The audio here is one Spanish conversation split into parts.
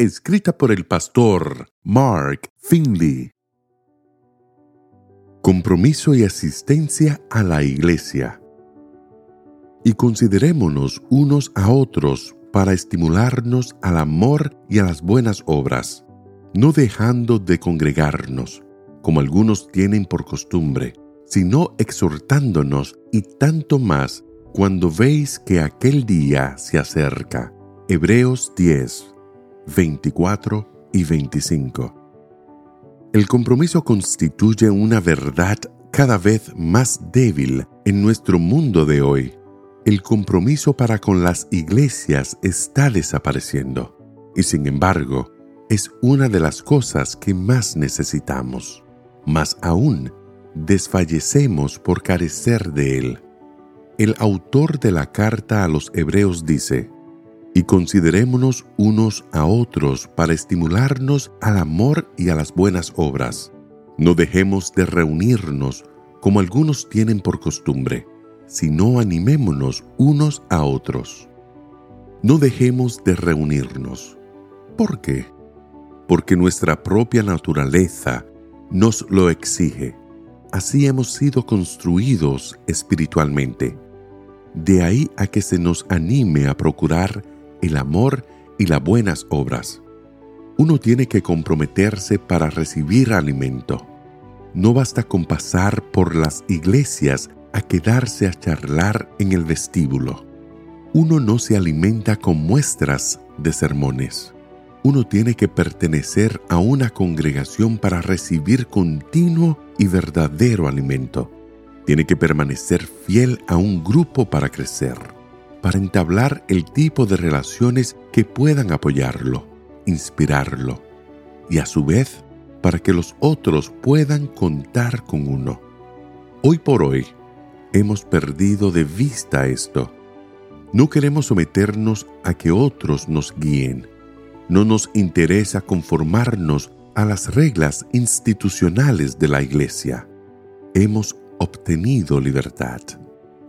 escrita por el pastor Mark Finley. Compromiso y asistencia a la iglesia. Y considerémonos unos a otros para estimularnos al amor y a las buenas obras, no dejando de congregarnos, como algunos tienen por costumbre, sino exhortándonos y tanto más cuando veis que aquel día se acerca. Hebreos 10, 24 y 25. El compromiso constituye una verdad cada vez más débil en nuestro mundo de hoy. El compromiso para con las iglesias está desapareciendo y sin embargo es una de las cosas que más necesitamos. Más aún, desfallecemos por carecer de él. El autor de la carta a los hebreos dice, y considerémonos unos a otros para estimularnos al amor y a las buenas obras. No dejemos de reunirnos como algunos tienen por costumbre, sino animémonos unos a otros. No dejemos de reunirnos. ¿Por qué? Porque nuestra propia naturaleza nos lo exige. Así hemos sido construidos espiritualmente. De ahí a que se nos anime a procurar el amor y las buenas obras. Uno tiene que comprometerse para recibir alimento. No basta con pasar por las iglesias a quedarse a charlar en el vestíbulo. Uno no se alimenta con muestras de sermones. Uno tiene que pertenecer a una congregación para recibir continuo y verdadero alimento. Tiene que permanecer fiel a un grupo para crecer para entablar el tipo de relaciones que puedan apoyarlo, inspirarlo y a su vez para que los otros puedan contar con uno. Hoy por hoy hemos perdido de vista esto. No queremos someternos a que otros nos guíen. No nos interesa conformarnos a las reglas institucionales de la Iglesia. Hemos obtenido libertad,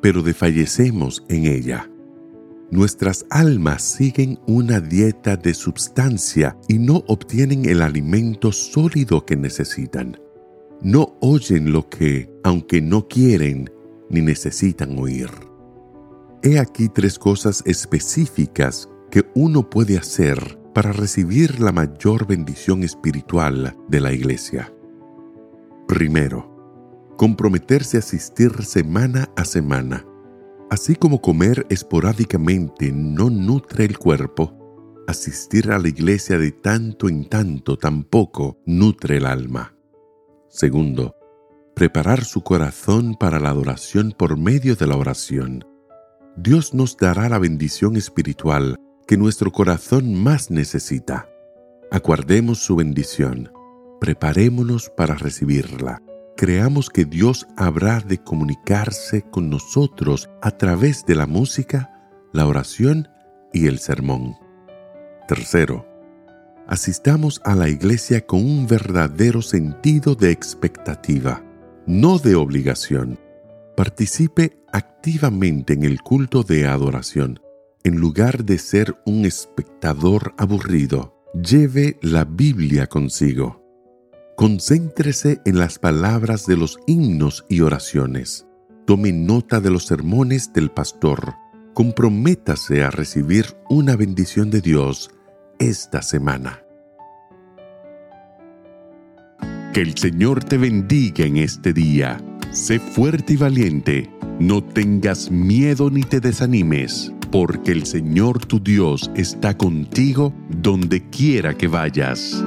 pero desfallecemos en ella nuestras almas siguen una dieta de substancia y no obtienen el alimento sólido que necesitan. No oyen lo que, aunque no quieren, ni necesitan oír. He aquí tres cosas específicas que uno puede hacer para recibir la mayor bendición espiritual de la iglesia. Primero, comprometerse a asistir semana a semana Así como comer esporádicamente no nutre el cuerpo, asistir a la iglesia de tanto en tanto tampoco nutre el alma. Segundo, preparar su corazón para la adoración por medio de la oración. Dios nos dará la bendición espiritual que nuestro corazón más necesita. Aguardemos su bendición. Preparémonos para recibirla creamos que Dios habrá de comunicarse con nosotros a través de la música, la oración y el sermón. Tercero, asistamos a la iglesia con un verdadero sentido de expectativa, no de obligación. Participe activamente en el culto de adoración. En lugar de ser un espectador aburrido, lleve la Biblia consigo. Concéntrese en las palabras de los himnos y oraciones. Tome nota de los sermones del pastor. Comprométase a recibir una bendición de Dios esta semana. Que el Señor te bendiga en este día. Sé fuerte y valiente. No tengas miedo ni te desanimes, porque el Señor tu Dios está contigo donde quiera que vayas.